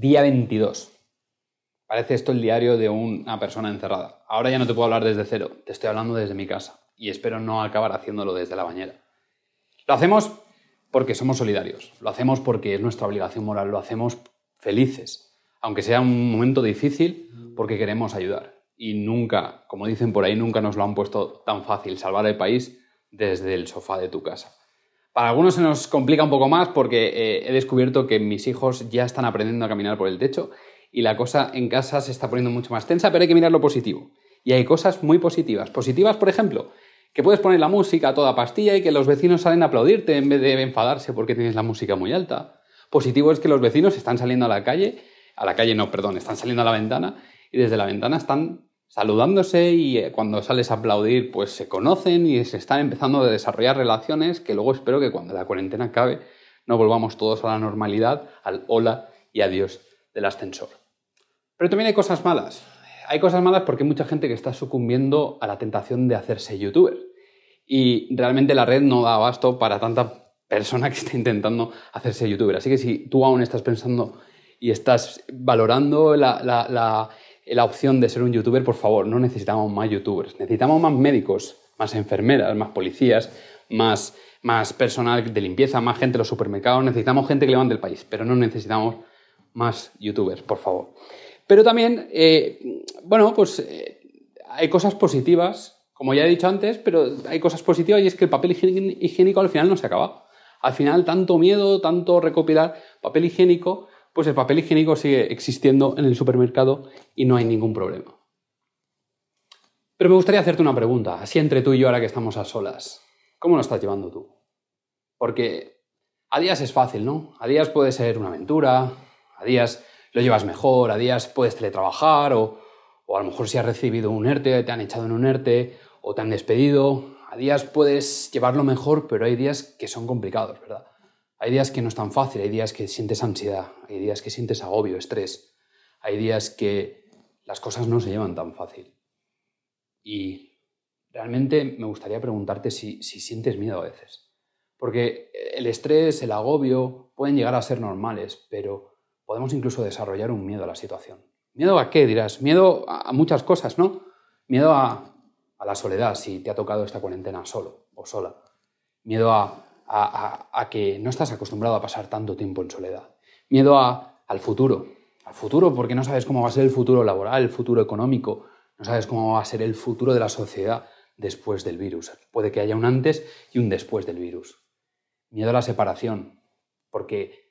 Día 22. Parece esto el diario de una persona encerrada. Ahora ya no te puedo hablar desde cero, te estoy hablando desde mi casa y espero no acabar haciéndolo desde la bañera. Lo hacemos porque somos solidarios, lo hacemos porque es nuestra obligación moral, lo hacemos felices, aunque sea un momento difícil, porque queremos ayudar. Y nunca, como dicen por ahí, nunca nos lo han puesto tan fácil salvar el país desde el sofá de tu casa. Para algunos se nos complica un poco más porque eh, he descubierto que mis hijos ya están aprendiendo a caminar por el techo y la cosa en casa se está poniendo mucho más tensa, pero hay que mirar lo positivo. Y hay cosas muy positivas. Positivas, por ejemplo, que puedes poner la música a toda pastilla y que los vecinos salen a aplaudirte en vez de enfadarse porque tienes la música muy alta. Positivo es que los vecinos están saliendo a la calle, a la calle no, perdón, están saliendo a la ventana y desde la ventana están saludándose y eh, cuando sales a aplaudir pues se conocen y se están empezando a desarrollar relaciones que luego espero que cuando la cuarentena acabe no volvamos todos a la normalidad, al hola y adiós del ascensor. Pero también hay cosas malas. Hay cosas malas porque hay mucha gente que está sucumbiendo a la tentación de hacerse youtuber. Y realmente la red no da abasto para tanta persona que está intentando hacerse youtuber. Así que si tú aún estás pensando y estás valorando la, la opción de ser un youtuber, por favor, no necesitamos más youtubers. Necesitamos más médicos, más enfermeras, más policías, más, más personal de limpieza, más gente en los supermercados. Necesitamos gente que levante el país, pero no necesitamos más youtubers, por favor. Pero también, eh, bueno, pues eh, hay cosas positivas, como ya he dicho antes, pero hay cosas positivas y es que el papel higiénico al final no se acaba. Al final, tanto miedo, tanto recopilar papel higiénico, pues el papel higiénico sigue existiendo en el supermercado y no hay ningún problema. Pero me gustaría hacerte una pregunta, así entre tú y yo ahora que estamos a solas. ¿Cómo lo estás llevando tú? Porque a días es fácil, ¿no? A días puede ser una aventura, a días lo llevas mejor, a días puedes teletrabajar o, o a lo mejor si has recibido un ERTE, te han echado en un ERTE o te han despedido. A días puedes llevarlo mejor, pero hay días que son complicados, ¿verdad? Hay días que no es tan fácil, hay días que sientes ansiedad, hay días que sientes agobio, estrés, hay días que las cosas no se llevan tan fácil. Y realmente me gustaría preguntarte si, si sientes miedo a veces. Porque el estrés, el agobio pueden llegar a ser normales, pero podemos incluso desarrollar un miedo a la situación. ¿Miedo a qué dirás? Miedo a muchas cosas, ¿no? Miedo a, la soledad, si te ha tocado esta cuarentena solo o sola. Miedo a, a, que no estás acostumbrado a pasar tanto tiempo en soledad. Miedo al futuro. Al futuro porque no sabes cómo va a ser el futuro laboral, el futuro económico, no sabes cómo va a ser el futuro de la sociedad después del virus. Puede que haya un antes y un después del virus. Miedo a la separación, porque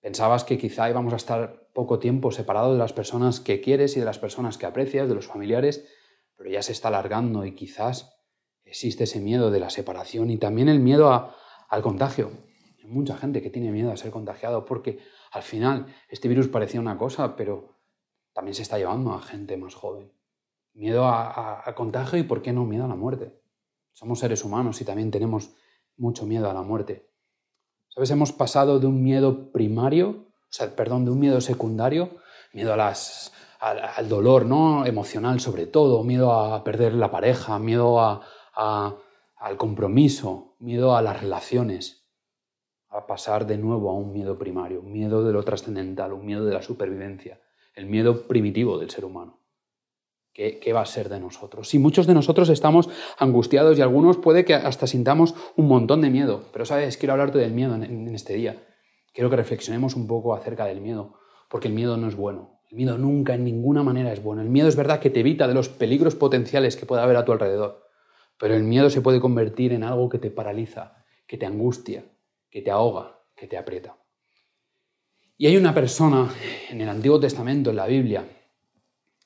Pensabas que quizá íbamos a estar poco tiempo separados de las personas que quieres y de las personas que aprecias, de los familiares, pero ya se está alargando y quizás existe ese miedo de la separación y también el miedo al contagio. Hay mucha gente que tiene miedo a ser contagiado porque al final este virus parecía una cosa, pero también se está llevando a gente más joven. Miedo al contagio y, ¿por qué no, miedo a la muerte? Somos seres humanos y también tenemos mucho miedo a la muerte. ¿Sabes? Hemos pasado de un miedo primario, o sea, perdón, de un miedo secundario, miedo a las, al, dolor ¿no? emocional sobre todo, miedo a perder la pareja, miedo a, al compromiso, miedo a las relaciones, a pasar de nuevo a un miedo primario, un miedo de lo trascendental, un miedo de la supervivencia, el miedo primitivo del ser humano. ¿Qué, va a ser de nosotros? Y muchos de nosotros estamos angustiados y algunos puede que hasta sintamos un montón de miedo. Pero, ¿sabes? Quiero hablarte del miedo en, este día. Quiero que reflexionemos un poco acerca del miedo, porque el miedo no es bueno. El miedo nunca, en ninguna manera es bueno. El miedo es verdad que te evita de los peligros potenciales que puede haber a tu alrededor. Pero el miedo se puede convertir en algo que te paraliza, que te angustia, que te ahoga, que te aprieta. Y hay una persona en el Antiguo Testamento, en la Biblia,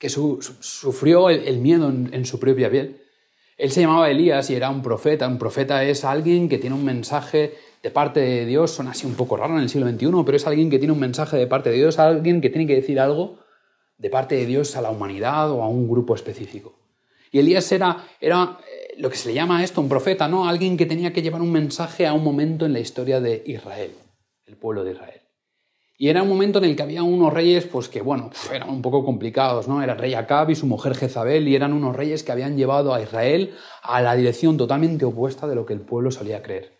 que sufrió el, miedo en, su propia piel. Él se llamaba Elías y era un profeta. Un profeta es alguien que tiene un mensaje de parte de Dios. Son así un poco raro en el siglo XXI, pero es alguien que tiene un mensaje de parte de Dios, alguien que tiene que decir algo de parte de Dios a la humanidad o a un grupo específico. Y Elías era, era lo que se le llama a esto un profeta, ¿no? Alguien que tenía que llevar un mensaje a un momento en la historia de Israel, el pueblo de Israel. Y era un momento en el que había unos reyes, pues que bueno, eran un poco complicados, ¿no? Era el rey Acab y su mujer Jezabel, y eran unos reyes que habían llevado a Israel a la dirección totalmente opuesta de lo que el pueblo solía creer.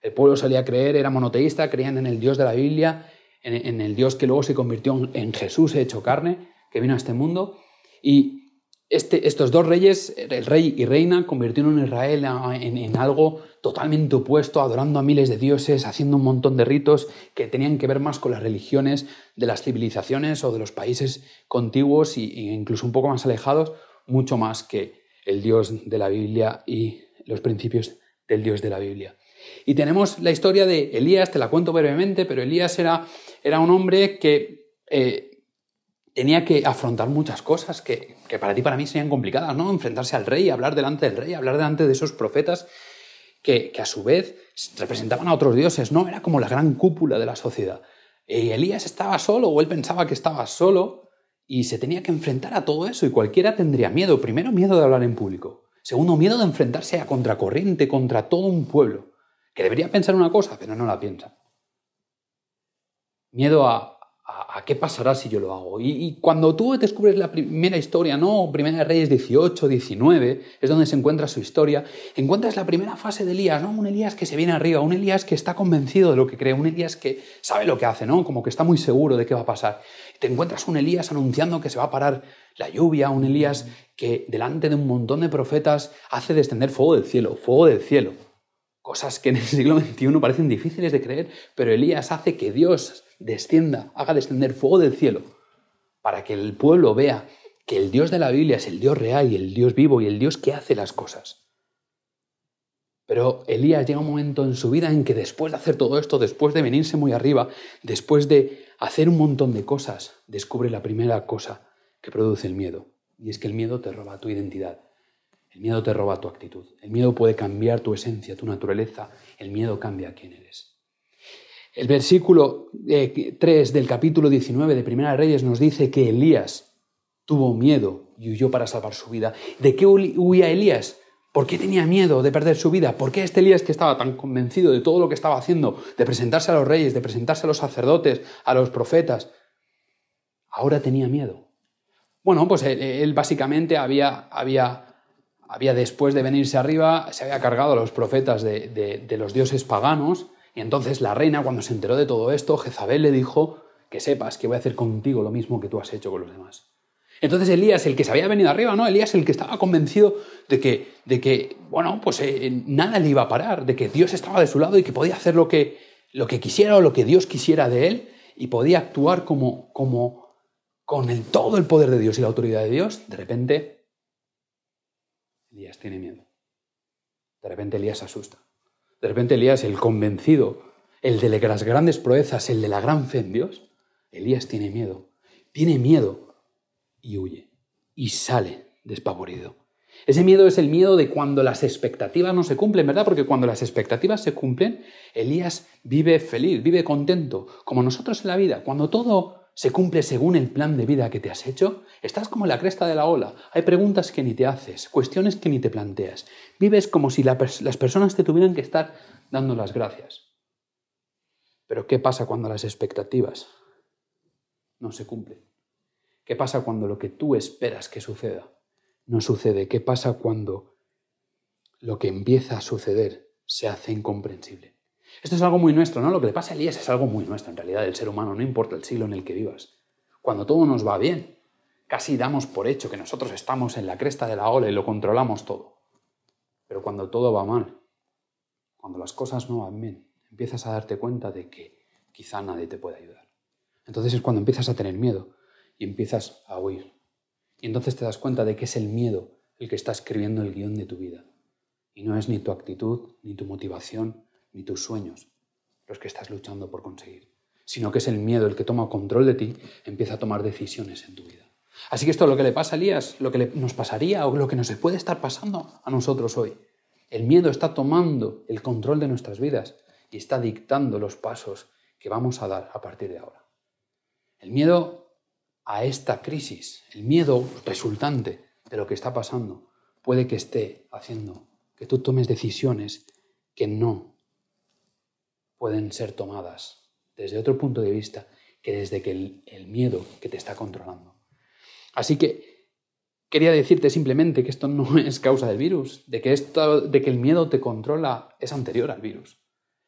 El pueblo solía creer, era monoteísta, creían en el Dios de la Biblia, en, el Dios que luego se convirtió en Jesús hecho carne, que vino a este mundo. Y este, estos dos reyes, el rey y reina, convirtieron a Israel en, algo totalmente opuesto, adorando a miles de dioses, haciendo un montón de ritos que tenían que ver más con las religiones de las civilizaciones o de los países contiguos e incluso un poco más alejados, mucho más que el Dios de la Biblia y los principios del Dios de la Biblia. Y tenemos la historia de Elías, te la cuento brevemente, pero Elías era, era un hombre que eh, tenía que afrontar muchas cosas que, para ti, para mí, serían complicadas, ¿no? Enfrentarse al rey, hablar delante del rey, hablar delante de esos profetas que, a su vez representaban a otros dioses, ¿no? Era como la gran cúpula de la sociedad. Y Elías estaba solo, o él pensaba que estaba solo, y se tenía que enfrentar a todo eso, y cualquiera tendría miedo. Primero, miedo de hablar en público. Segundo, miedo de enfrentarse a contracorriente contra todo un pueblo que debería pensar una cosa, pero no la piensa. Miedo a, a, qué pasará si yo lo hago. Y, cuando tú descubres la primera historia, ¿no? Primera de Reyes 18, 19, es donde se encuentra su historia, encuentras la primera fase de Elías, ¿no? Un Elías que se viene arriba, un Elías que está convencido de lo que cree, un Elías que sabe lo que hace, ¿no? Como que está muy seguro de qué va a pasar. Te encuentras un Elías anunciando que se va a parar la lluvia, un Elías que delante de un montón de profetas hace descender fuego del cielo, fuego del cielo cosas que en el siglo XXI parecen difíciles de creer, pero Elías hace que Dios descienda, haga descender fuego del cielo, para que el pueblo vea que el Dios de la Biblia es el Dios real y el Dios vivo y el Dios que hace las cosas. Pero Elías llega un momento en su vida en que después de hacer todo esto, después de venirse muy arriba, después de hacer un montón de cosas, descubre la primera cosa que produce el miedo. Y es que el miedo te roba tu identidad. El miedo te roba tu actitud. El miedo puede cambiar tu esencia, tu naturaleza. El miedo cambia quién eres. El versículo 3 eh, del capítulo 19 de Primera de Reyes nos dice que Elías tuvo miedo y huyó para salvar su vida. ¿De qué huía Elías? ¿Por qué tenía miedo de perder su vida? ¿Por qué este Elías que estaba tan convencido de todo lo que estaba haciendo, de presentarse a los reyes, de presentarse a los sacerdotes, a los profetas, ahora tenía miedo? Bueno, pues él, básicamente había, había había después de venirse arriba, se había cargado a los profetas de, los dioses paganos, y entonces la reina, cuando se enteró de todo esto, Jezabel le dijo que sepas que voy a hacer contigo lo mismo que tú has hecho con los demás. Entonces Elías, el que se había venido arriba, ¿no? Elías, el que estaba convencido de que, de que bueno, pues eh, nada le iba a parar, de que Dios estaba de su lado y que podía hacer lo que, lo que quisiera o lo que Dios quisiera de él y podía actuar como, como con el, todo el poder de Dios y la autoridad de Dios, de repente Elías tiene miedo. De repente Elías se asusta. De repente Elías, el convencido, el de las grandes proezas, el de la gran fe en Dios, Elías tiene miedo. Tiene miedo y huye. Y sale despavorido. Ese miedo es el miedo de cuando las expectativas no se cumplen, ¿verdad? Porque cuando las expectativas se cumplen, Elías vive feliz, vive contento, como nosotros en la vida. Cuando todo se cumple según el plan de vida que te has hecho, estás como en la cresta de la ola. Hay preguntas que ni te haces, cuestiones que ni te planteas. Vives como si las personas te tuvieran que estar dando las gracias. Pero ¿qué pasa cuando las expectativas no se cumplen? ¿Qué pasa cuando lo que tú esperas que suceda no sucede? ¿Qué pasa cuando lo que empieza a suceder se hace incomprensible? Esto es algo muy nuestro, ¿no? Lo que le pasa a Elías es algo muy nuestro, en realidad, del ser humano, no importa el siglo en el que vivas. Cuando todo nos va bien, casi damos por hecho que nosotros estamos en la cresta de la ola y lo controlamos todo. Pero cuando todo va mal, cuando las cosas no van bien, empiezas a darte cuenta de que quizá nadie te puede ayudar. Entonces es cuando empiezas a tener miedo y empiezas a huir. Y entonces te das cuenta de que es el miedo el que está escribiendo el guion de tu vida. Y no es ni tu actitud, ni tu motivación, ni tus sueños los que estás luchando por conseguir, sino que es el miedo el que toma control de ti, empieza a tomar decisiones en tu vida. Así que esto es lo que le pasa a Elías, lo que nos pasaría o lo que nos puede estar pasando a nosotros hoy. El miedo está tomando el control de nuestras vidas y está dictando los pasos que vamos a dar a partir de ahora. El miedo a esta crisis, el miedo resultante de lo que está pasando, puede que esté haciendo que tú tomes decisiones que no pueden ser tomadas desde otro punto de vista que desde que el, miedo que te está controlando. Así que quería decirte simplemente que esto no es causa del virus, de que, esto, de que el miedo te controla es anterior al virus.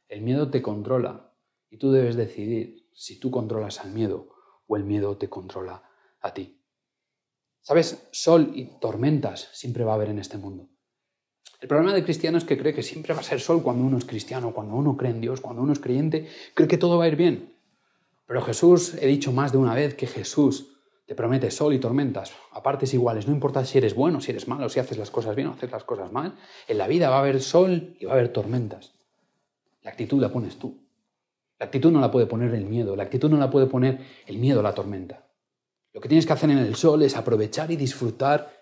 El miedo te controla y tú debes decidir si tú controlas al miedo o el miedo te controla a ti. ¿Sabes? Sol y tormentas siempre va a haber en este mundo. El problema del cristiano es que cree que siempre va a ser sol cuando uno es cristiano, cuando uno cree en Dios, cuando uno es creyente, cree que todo va a ir bien. Pero Jesús, he dicho más de una vez que Jesús te promete sol y tormentas a partes iguales, no importa si eres bueno, si eres malo, si haces las cosas bien o haces las cosas mal, en la vida va a haber sol y va a haber tormentas. La actitud la pones tú. La actitud no la puede poner el miedo, la actitud no la puede poner el miedo a la tormenta. Lo que tienes que hacer en el sol es aprovechar y disfrutar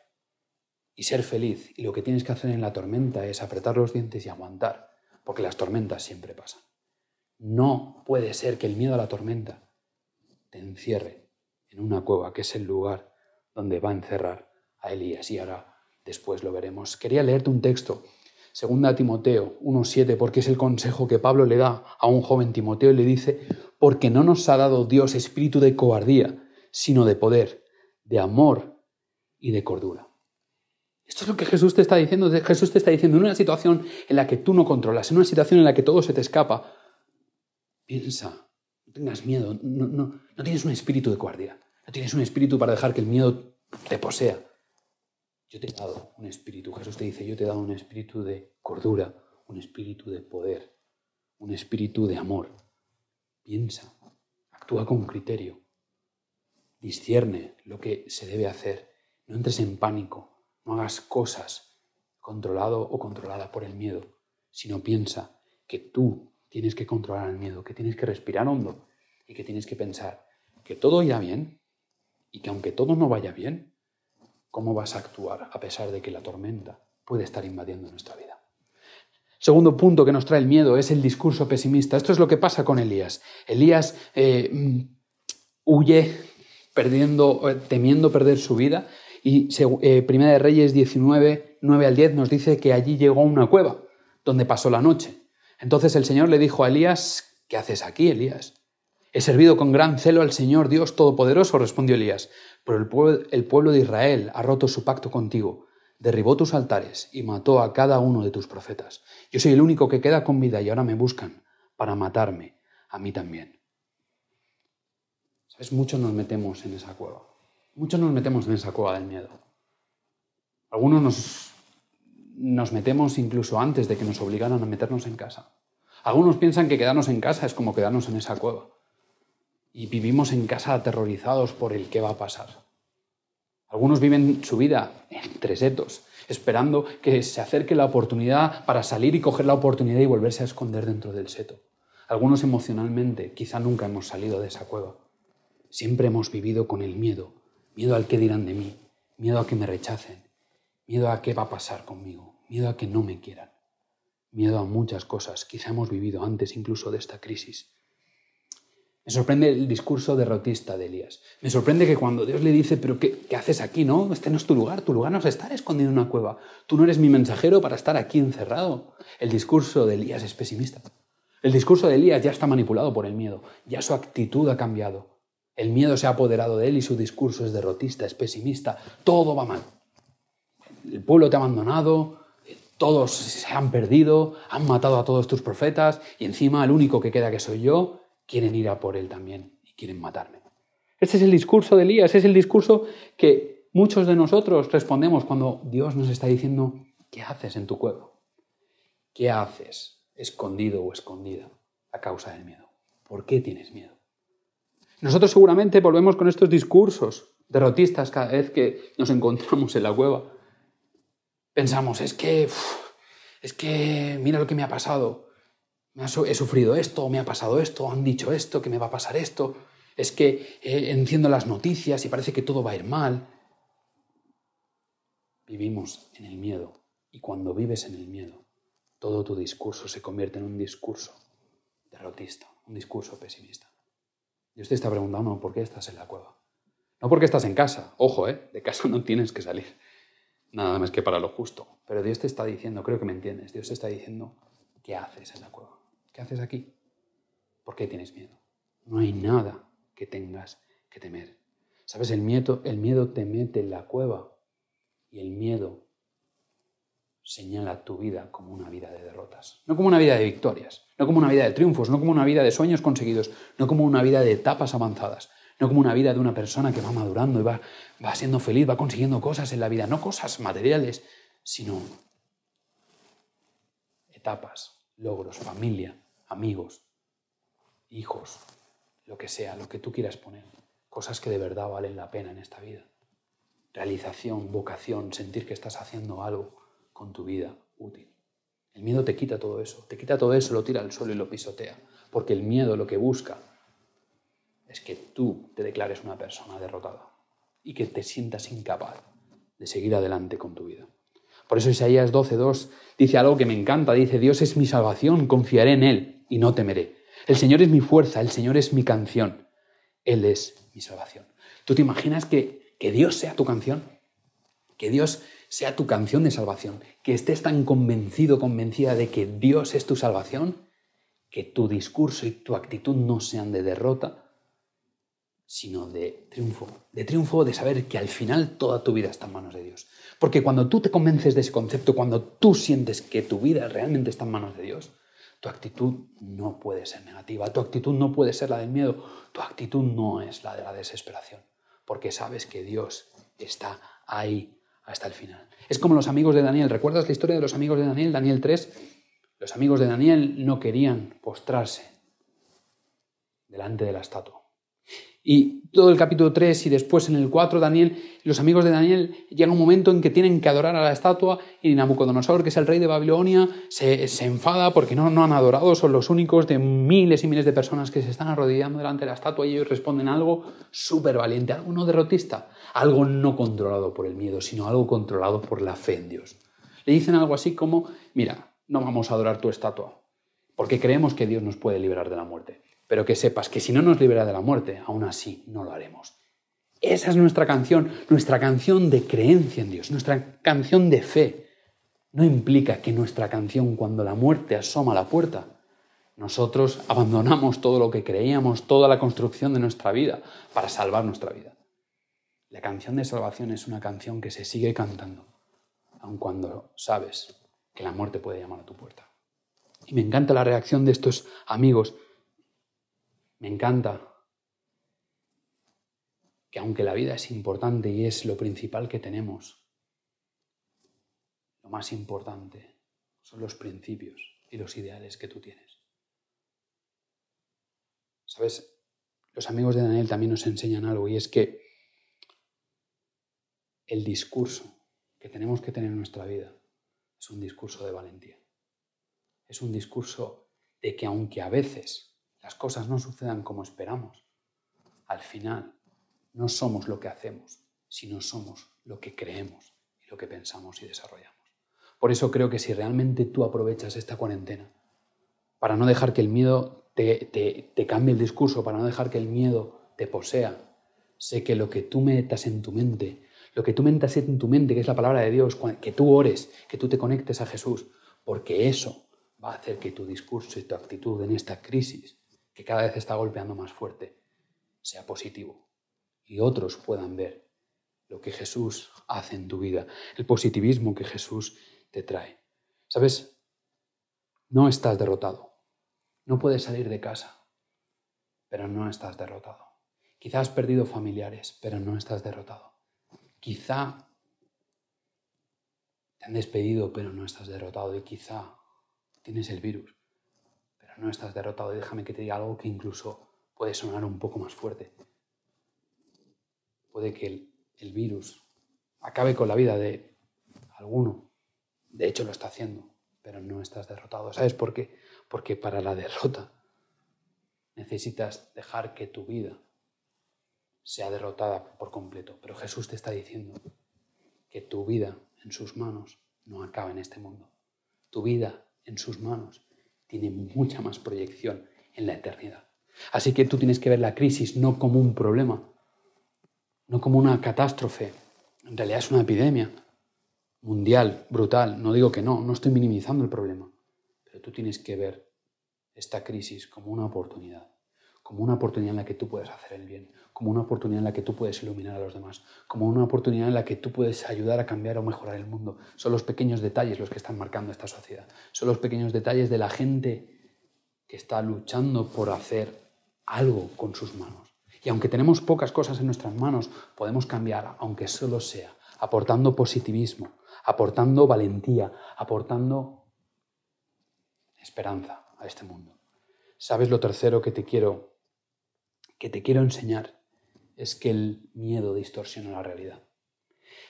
y ser feliz. Y lo que tienes que hacer en la tormenta es apretar los dientes y aguantar, porque las tormentas siempre pasan. No puede ser que el miedo a la tormenta te encierre en una cueva, que es el lugar donde va a encerrar a Elías. Y ahora después lo veremos. Quería leerte un texto, segunda Timoteo 1.7, porque es el consejo que Pablo le da a un joven Timoteo y le dice, porque no nos ha dado Dios espíritu de cobardía, sino de poder, de amor y de cordura. Esto es lo que Jesús te está diciendo. Jesús te está diciendo en una situación en la que tú no controlas, en una situación en la que todo se te escapa. Piensa, no tengas miedo, no, no, no tienes un espíritu de guardia, no tienes un espíritu para dejar que el miedo te posea. Yo te he dado un espíritu, Jesús te dice, yo te he dado un espíritu de cordura, un espíritu de poder, un espíritu de amor. Piensa, actúa con criterio, discierne lo que se debe hacer, no entres en pánico, no hagas cosas controlado o controlada por el miedo, sino piensa que tú tienes que controlar el miedo, que tienes que respirar hondo y que tienes que pensar que todo irá bien y que aunque todo no vaya bien, ¿cómo vas a actuar a pesar de que la tormenta puede estar invadiendo nuestra vida? Segundo punto que nos trae el miedo es el discurso pesimista. Esto es lo que pasa con Elías. Elías eh, mm, huye perdiendo, eh, temiendo perder su vida y eh, Primera de Reyes 19, 9 al 10 nos dice que allí llegó una cueva donde pasó la noche. Entonces el Señor le dijo a Elías, ¿qué haces aquí, Elías? He servido con gran celo al Señor Dios Todopoderoso, respondió Elías, pero el pueblo, el pueblo de Israel ha roto su pacto contigo, derribó tus altares y mató a cada uno de tus profetas. Yo soy el único que queda con vida y ahora me buscan para matarme, a mí también. ¿Sabes? Muchos nos metemos en esa cueva. Muchos nos metemos en esa cueva del miedo. Algunos nos, metemos incluso antes de que nos obligaran a meternos en casa. Algunos piensan que quedarnos en casa es como quedarnos en esa cueva. Y vivimos en casa aterrorizados por el qué va a pasar. Algunos viven su vida entre setos, esperando que se acerque la oportunidad para salir y coger la oportunidad y volverse a esconder dentro del seto. Algunos emocionalmente quizá nunca hemos salido de esa cueva. Siempre hemos vivido con el miedo miedo al que dirán de mí, miedo a que me rechacen, miedo a qué va a pasar conmigo, miedo a que no me quieran, miedo a muchas cosas, quizá hemos vivido antes incluso de esta crisis. Me sorprende el discurso derrotista de Elías. Me sorprende que cuando Dios le dice, pero qué, qué, haces aquí? No, este no es tu lugar, tu lugar no es estar escondido en una cueva. Tú no eres mi mensajero para estar aquí encerrado. El discurso de Elías es pesimista. El discurso de Elías ya está manipulado por el miedo, ya su actitud ha cambiado. El miedo se ha apoderado de él y su discurso es derrotista, es pesimista. Todo va mal. El pueblo te ha abandonado, todos se han perdido, han matado a todos tus profetas y encima el único que queda que soy yo, quieren ir a por él también y quieren matarme. Este es el discurso de Elías, es el discurso que muchos de nosotros respondemos cuando Dios nos está diciendo, ¿qué haces en tu cueva? ¿Qué haces escondido o escondida a causa del miedo? ¿Por qué tienes miedo? Nosotros seguramente volvemos con estos discursos derrotistas cada vez que nos encontramos en la cueva. Pensamos, es que, es que, mira lo que me ha pasado. He sufrido esto, me ha pasado esto, han dicho esto, que me va a pasar esto. Es que eh, enciendo las noticias y parece que todo va a ir mal. Vivimos en el miedo y cuando vives en el miedo, todo tu discurso se convierte en un discurso derrotista, un discurso pesimista. Dios te está preguntando por qué estás en la cueva. No porque estás en casa, ojo, ¿eh? de casa no tienes que salir, nada más que para lo justo. Pero Dios te está diciendo, creo que me entiendes, Dios te está diciendo, ¿qué haces en la cueva? ¿Qué haces aquí? ¿Por qué tienes miedo? No hay nada que tengas que temer. ¿Sabes? El miedo, el miedo te mete en la cueva y el miedo señala tu vida como una vida de derrotas, no como una vida de victorias, no como una vida de triunfos, no como una vida de sueños conseguidos, no como una vida de etapas avanzadas, no como una vida de una persona que va madurando y va, va siendo feliz, va consiguiendo cosas en la vida, no cosas materiales, sino etapas, logros, familia, amigos, hijos, lo que sea, lo que tú quieras poner, cosas que de verdad valen la pena en esta vida. Realización, vocación, sentir que estás haciendo algo con tu vida útil. El miedo te quita todo eso, te quita todo eso, lo tira al suelo y lo pisotea, porque el miedo lo que busca es que tú te declares una persona derrotada y que te sientas incapaz de seguir adelante con tu vida. Por eso Isaías 12.2 dice algo que me encanta, dice, Dios es mi salvación, confiaré en Él y no temeré. El Señor es mi fuerza, el Señor es mi canción, Él es mi salvación. ¿Tú te imaginas que, que Dios sea tu canción? Que Dios sea tu canción de salvación, que estés tan convencido, convencida de que Dios es tu salvación, que tu discurso y tu actitud no sean de derrota, sino de triunfo, de triunfo de saber que al final toda tu vida está en manos de Dios. Porque cuando tú te convences de ese concepto, cuando tú sientes que tu vida realmente está en manos de Dios, tu actitud no puede ser negativa, tu actitud no puede ser la del miedo, tu actitud no es la de la desesperación, porque sabes que Dios está ahí hasta el final. Es como los amigos de Daniel, ¿recuerdas la historia de los amigos de Daniel? Daniel 3, los amigos de Daniel no querían postrarse delante de la estatua. Y todo el capítulo 3 y después en el 4, Daniel, los amigos de Daniel, llega un momento en que tienen que adorar a la estatua y Nabucodonosor, que es el rey de Babilonia, se, enfada porque no, no han adorado, son los únicos de miles y miles de personas que se están arrodillando delante de la estatua y ellos responden algo súper valiente, algo no derrotista, algo no controlado por el miedo, sino algo controlado por la fe en Dios. Le dicen algo así como, mira, no vamos a adorar tu estatua, porque creemos que Dios nos puede liberar de la muerte pero que sepas que si no nos libera de la muerte, aún así no lo haremos. Esa es nuestra canción, nuestra canción de creencia en Dios, nuestra canción de fe. No implica que nuestra canción, cuando la muerte asoma la puerta, nosotros abandonamos todo lo que creíamos, toda la construcción de nuestra vida para salvar nuestra vida. La canción de salvación es una canción que se sigue cantando, aun cuando sabes que la muerte puede llamar a tu puerta. Y me encanta la reacción de estos amigos me encanta que aunque la vida es importante y es lo principal que tenemos, lo más importante son los principios y los ideales que tú tienes. ¿Sabes? Los amigos de Daniel también nos enseñan algo y es que el discurso que tenemos que tener en nuestra vida es un discurso de valentía. Es un discurso de que aunque a veces las cosas no sucedan como esperamos, al final no somos lo que hacemos, sino somos lo que creemos y lo que pensamos y desarrollamos. Por eso creo que si realmente tú aprovechas esta cuarentena para no dejar que el miedo te, te, cambie el discurso, para no dejar que el miedo te posea, sé que lo que tú metas en tu mente, lo que tú metas en tu mente, que es la palabra de Dios, que tú ores, que tú te conectes a Jesús, porque eso va a hacer que tu discurso y tu actitud en esta crisis que cada vez está golpeando más fuerte, sea positivo y otros puedan ver lo que Jesús hace en tu vida, el positivismo que Jesús te trae. ¿Sabes? No estás derrotado. No puedes salir de casa, pero no estás derrotado. Quizá has perdido familiares, pero no estás derrotado. Quizá te han despedido, pero no estás derrotado. Y quizá tienes el virus, no estás derrotado. Y déjame que te diga algo que incluso puede sonar un poco más fuerte. Puede que el, virus acabe con la vida de alguno. De hecho lo está haciendo, pero no estás derrotado. ¿Sabes por qué? Porque para la derrota necesitas dejar que tu vida sea derrotada por completo. Pero Jesús te está diciendo que tu vida en sus manos no acaba en este mundo. Tu vida en sus manos tiene mucha más proyección en la eternidad. Así que tú tienes que ver la crisis no como un problema, no como una catástrofe. En realidad es una epidemia mundial, brutal. No digo que no, no estoy minimizando el problema. Pero tú tienes que ver esta crisis como una oportunidad, como una oportunidad en la que tú puedes hacer el bien, como una oportunidad en la que tú puedes iluminar a los demás, como una oportunidad en la que tú puedes ayudar a cambiar o mejorar el mundo. Son los pequeños detalles los que están marcando esta sociedad. Son los pequeños detalles de la gente que está luchando por hacer algo con sus manos. Y aunque tenemos pocas cosas en nuestras manos, podemos cambiar, aunque solo sea, aportando positivismo, aportando valentía, aportando esperanza a este mundo. ¿Sabes lo tercero que te quiero que te quiero enseñar? Es que el miedo distorsiona la realidad.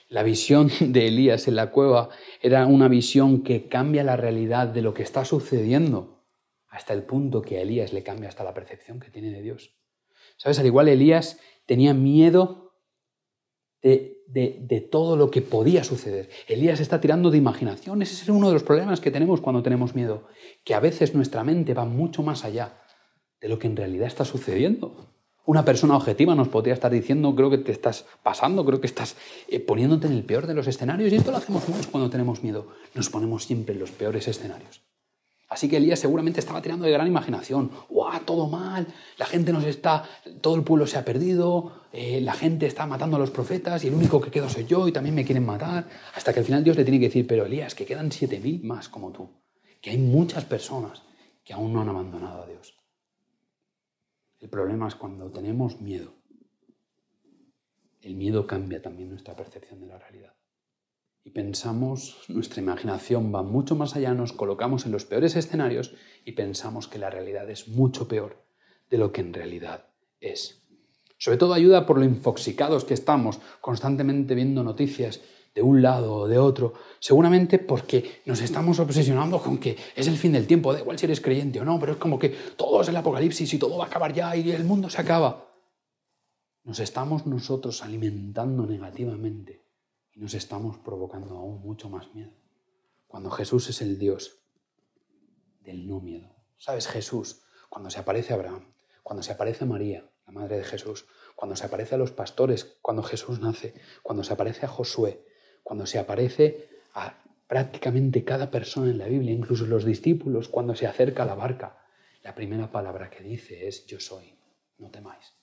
La visión de Elías en la cueva era una visión que cambia la realidad de lo que está sucediendo hasta el punto que a Elías le cambia hasta la percepción que tiene de Dios. ¿Sabes? Al igual Elías tenía miedo de, de, todo lo que podía suceder. Elías está tirando de imaginación. Ese es uno de los problemas que tenemos cuando tenemos miedo, que a veces nuestra mente va mucho más allá de lo que en realidad está sucediendo. Una persona objetiva nos podría estar diciendo, creo que te estás pasando, creo que estás eh, poniéndote en el peor de los escenarios, y esto lo hacemos mucho cuando tenemos miedo. Nos ponemos siempre en los peores escenarios. Así que Elías seguramente estaba tirando de gran imaginación. ¡Guau! Todo mal, la gente nos está, todo el pueblo se ha perdido, eh, la gente está matando a los profetas y el único que quedo soy yo y también me quieren matar. Hasta que al final Dios le tiene que decir, pero Elías, que quedan siete mil más como tú, que hay muchas personas que aún no han abandonado a Dios. El problema es cuando tenemos miedo. El miedo cambia también nuestra percepción de la realidad y pensamos, nuestra imaginación va mucho más allá, nos colocamos en los peores escenarios y pensamos que la realidad es mucho peor de lo que en realidad es. Sobre todo ayuda por lo infoxicados que estamos, constantemente viendo noticias de un lado o de otro, seguramente porque nos estamos obsesionando con que es el fin del tiempo, da igual si eres creyente o no, pero es como que todo es el apocalipsis y todo va a acabar ya y el mundo se acaba. Nos estamos nosotros alimentando negativamente y nos estamos provocando aún mucho más miedo. Cuando Jesús es el Dios del no miedo. ¿Sabes? Jesús, cuando se aparece Abraham, cuando se aparece María, la madre de Jesús, cuando se aparece a los pastores, cuando Jesús nace, cuando se aparece a Josué, cuando se aparece a prácticamente cada persona en la Biblia, incluso los discípulos, cuando se acerca a la barca, la primera palabra que dice es yo soy, no temáis.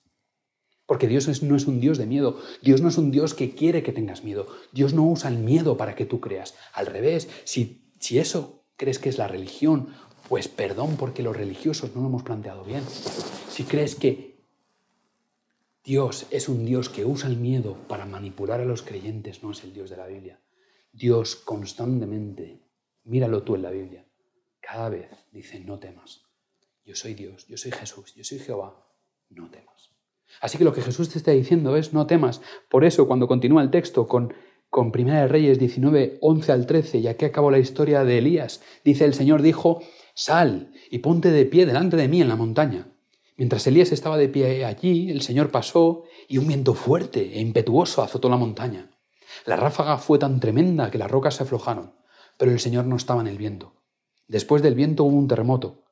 Porque Dios no es un Dios de miedo. Dios no es un Dios que quiere que tengas miedo. Dios no usa el miedo para que tú creas. Al revés, si, si eso crees que es la religión, pues perdón porque los religiosos no lo hemos planteado bien. Si crees que Dios es un Dios que usa el miedo para manipular a los creyentes, no es el Dios de la Biblia. Dios constantemente, míralo tú en la Biblia, cada vez dice, no temas. Yo soy Dios, yo soy Jesús, yo soy Jehová, no temas. Así que lo que Jesús te está diciendo es no temas. Por eso cuando continúa el texto con, con Primera de Reyes 19, 11 al 13, y aquí acabó la historia de Elías, dice el Señor dijo, sal y ponte de pie delante de mí en la montaña. Mientras Elías estaba de pie allí, el Señor pasó y un viento fuerte e impetuoso azotó la montaña. La ráfaga fue tan tremenda que las rocas se aflojaron, pero el Señor no estaba en el viento. Después del viento hubo un terremoto,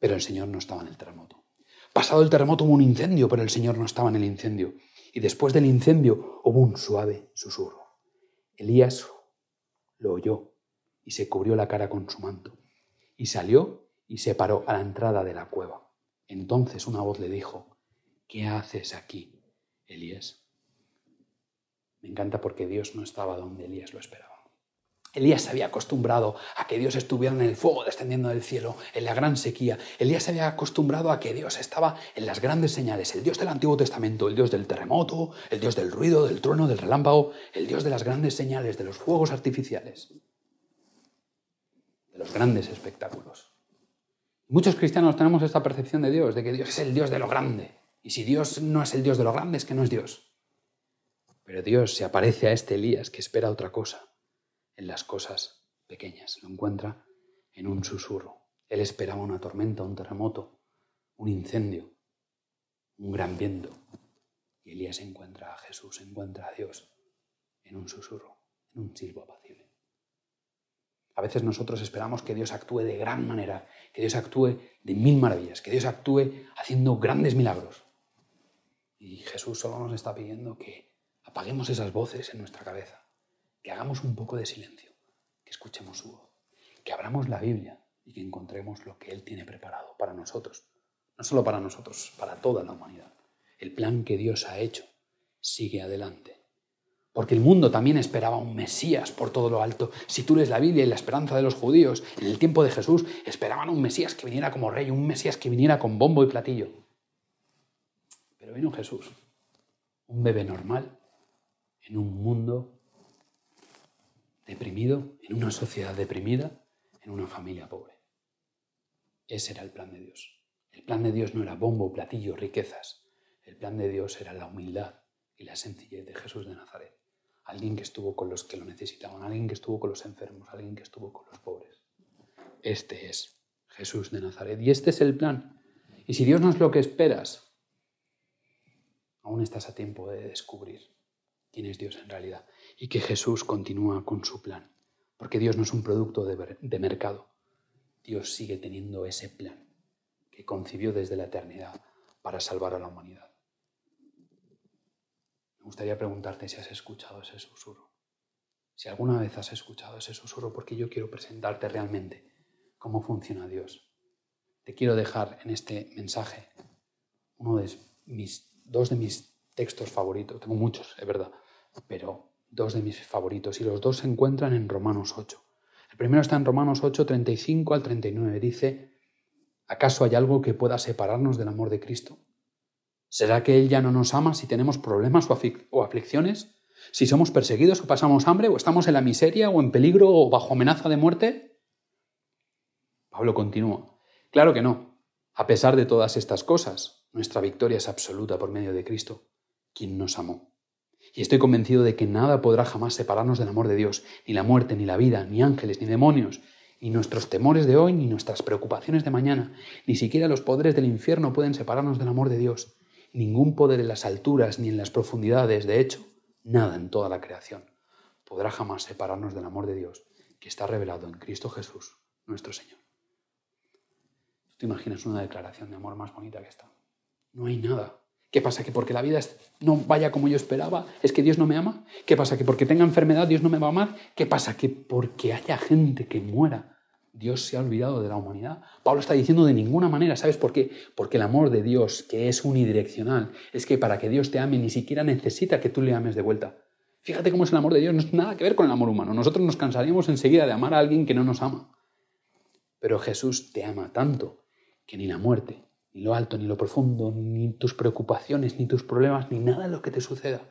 pero el Señor no estaba en el terremoto. Pasado el terremoto hubo un incendio, pero el Señor no estaba en el incendio. Y después del incendio hubo un suave susurro. Elías lo oyó y se cubrió la cara con su manto. Y salió y se paró a la entrada de la cueva. Entonces una voz le dijo, ¿qué haces aquí, Elías? Me encanta porque Dios no estaba donde Elías lo esperaba. Elías se había acostumbrado a que Dios estuviera en el fuego descendiendo del cielo, en la gran sequía. Elías se había acostumbrado a que Dios estaba en las grandes señales, el Dios del Antiguo Testamento, el Dios del terremoto, el Dios del ruido, del trueno, del relámpago, el Dios de las grandes señales, de los fuegos artificiales, de los grandes espectáculos. Muchos cristianos tenemos esta percepción de Dios, de que Dios es el Dios de lo grande. Y si Dios no es el Dios de lo grande, es que no es Dios. Pero Dios se aparece a este Elías que espera otra cosa en las cosas pequeñas, lo encuentra en un susurro. Él esperaba una tormenta, un terremoto, un incendio, un gran viento. Y Elías encuentra a Jesús, encuentra a Dios en un susurro, en un silbo apacible. A veces nosotros esperamos que Dios actúe de gran manera, que Dios actúe de mil maravillas, que Dios actúe haciendo grandes milagros. Y Jesús solo nos está pidiendo que apaguemos esas voces en nuestra cabeza que hagamos un poco de silencio, que escuchemos su voz, que abramos la Biblia y que encontremos lo que Él tiene preparado para nosotros. no solo para nosotros, para toda la humanidad. El plan que Dios ha hecho sigue adelante. Porque el mundo también esperaba un Mesías por todo lo alto. Si tú lees la Biblia y la esperanza de los judíos, en el tiempo de Jesús esperaban un Mesías que viniera como rey, un Mesías que viniera con bombo y platillo. Pero vino Jesús, un bebé normal, en un mundo deprimido, en una sociedad deprimida, en una familia pobre. Ese era el plan de Dios. El plan de Dios no era bombo, platillo, riquezas. El plan de Dios era la humildad y la sencillez de Jesús de Nazaret. Alguien que estuvo con los que lo necesitaban, alguien que estuvo con los enfermos, alguien que estuvo con los pobres. Este es Jesús de Nazaret y este es el plan. Y si Dios no es lo que esperas, aún estás a tiempo de descubrir quién es Dios en realidad y que Jesús continúa con su plan. Porque Dios no es un producto de, de mercado. Dios sigue teniendo ese plan que concibió desde la eternidad para salvar a la humanidad. Me gustaría preguntarte si has escuchado ese susurro. Si alguna vez has escuchado ese susurro, porque yo quiero presentarte realmente cómo funciona Dios. Te quiero dejar en este mensaje uno de mis, dos de mis textos favoritos. Tengo muchos, es verdad, pero dos de mis favoritos y los dos se encuentran en Romanos 8. El primero está en Romanos 8, 35 al 39. Dice, ¿acaso hay algo que pueda separarnos del amor de Cristo? ¿Será que Él ya no nos ama si tenemos problemas o, aflicciones? ¿Si somos perseguidos o pasamos hambre o estamos en la miseria o en peligro o bajo amenaza de muerte? Pablo continúa. Claro que no. A pesar de todas estas cosas, nuestra victoria es absoluta por medio de Cristo, quien nos amó. Y estoy convencido de que nada podrá jamás separarnos del amor de Dios, ni la muerte, ni la vida, ni ángeles, ni demonios, ni nuestros temores de hoy, ni nuestras preocupaciones de mañana, ni siquiera los poderes del infierno pueden separarnos del amor de Dios. Ningún poder en las alturas ni en las profundidades, de hecho, nada en toda la creación, podrá jamás separarnos del amor de Dios que está revelado en Cristo Jesús, nuestro Señor. ¿Te imaginas una declaración de amor más bonita que esta? No hay nada. ¿Qué pasa? ¿Que porque la vida no vaya como yo esperaba, es que Dios no me ama? ¿Qué pasa? ¿Que porque tenga enfermedad Dios no me va a amar? ¿Qué pasa? ¿Que porque haya gente que muera Dios se ha olvidado de la humanidad. Pablo está diciendo de ninguna manera, ¿sabes por qué? Porque el amor de Dios, que es unidireccional, es que para que Dios te ame ni siquiera necesita que tú le ames de vuelta. Fíjate cómo es el amor de Dios, no es nada que ver con el amor humano. Nosotros nos cansaríamos enseguida de amar a alguien que no nos ama. Pero Jesús te ama tanto que ni la muerte, ni lo alto, ni lo profundo, ni tus preocupaciones, ni tus problemas, ni nada de lo que te suceda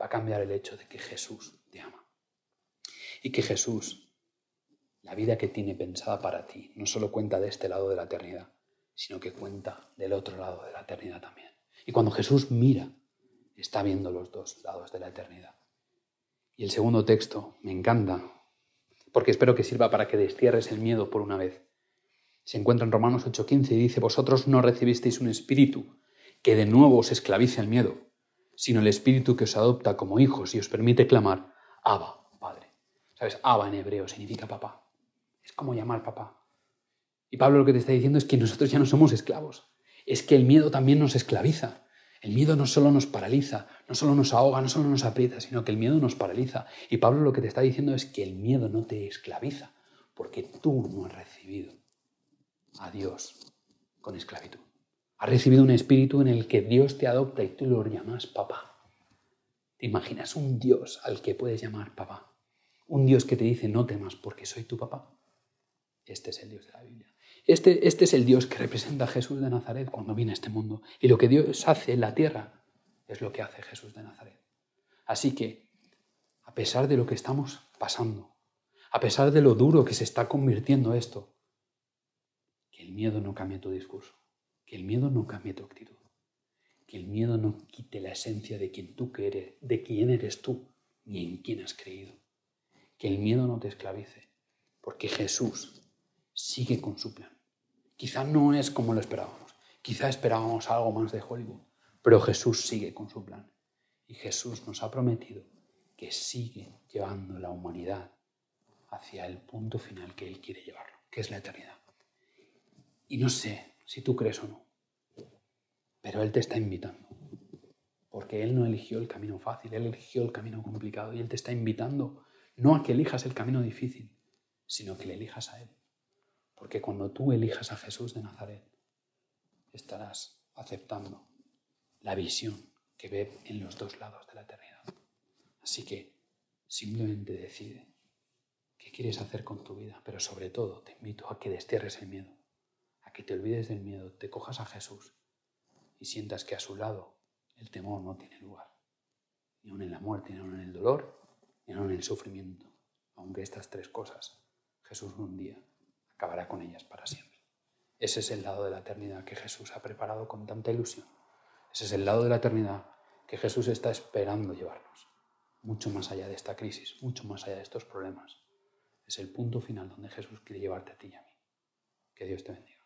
va a cambiar el hecho de que Jesús te ama. Y que Jesús la vida que tiene pensada para ti no solo cuenta de este lado de la eternidad, sino que cuenta del otro lado de la eternidad también. Y cuando Jesús mira, está viendo los dos lados de la eternidad. Y el segundo texto me encanta, porque espero que sirva para que destierres el miedo por una vez. Se encuentra en Romanos 8:15 y dice, vosotros no recibisteis un espíritu que de nuevo os esclavice al miedo, sino el espíritu que os adopta como hijos y os permite clamar, Abba, Padre. ¿Sabes? Abba en hebreo significa papá. Es como llamar papá. Y Pablo lo que te está diciendo es que nosotros ya no somos esclavos. Es que el miedo también nos esclaviza. El miedo no solo nos paraliza, no solo nos ahoga, no solo nos aprieta, sino que el miedo nos paraliza. Y Pablo lo que te está diciendo es que el miedo no te esclaviza, porque tú no has recibido a Dios con esclavitud. Has recibido un espíritu en el que Dios te adopta y tú lo llamas papá. ¿Te imaginas un Dios al que puedes llamar papá? Un Dios que te dice no temas porque soy tu papá. Este es el Dios de la Biblia. Este, este es el Dios que representa a Jesús de Nazaret cuando viene a este mundo. Y lo que Dios hace en la tierra es lo que hace Jesús de Nazaret. Así que, a pesar de lo que estamos pasando, a pesar de lo duro que se está convirtiendo esto, que el miedo no cambie tu discurso, que el miedo no cambie tu actitud, que el miedo no quite la esencia de quien tú eres, de quién eres tú, ni en quién has creído, que el miedo no te esclavice, porque Jesús sigue con su plan. Quizá no es como lo esperábamos, quizá esperábamos algo más de Hollywood, pero Jesús sigue con su plan. Y Jesús nos ha prometido que sigue llevando la humanidad hacia el punto final que Él quiere llevarlo, que es la eternidad. Y no sé si tú crees o no, pero Él te está invitando, porque Él no eligió el camino fácil, Él eligió el camino complicado y Él te está invitando no a que elijas el camino difícil, sino que le elijas a Él. Porque cuando tú elijas a Jesús de Nazaret, estarás aceptando la visión que ve en los dos lados de la eternidad. Así que simplemente decide qué quieres hacer con tu vida, pero sobre todo te invito a que destierres el miedo, a que te olvides del miedo, te cojas a Jesús y sientas que a su lado el temor no tiene lugar, ni aun en la muerte, ni aun en el dolor, ni aun en el sufrimiento, aunque estas tres cosas Jesús un día acabará con ellas para siempre. Ese es el lado de la eternidad que Jesús ha preparado con tanta ilusión. Ese es el lado de la eternidad que Jesús está esperando llevarnos, mucho más allá de esta crisis, mucho más allá de estos problemas. Es el punto final donde Jesús quiere llevarte a ti y a mí. Que Dios te bendiga.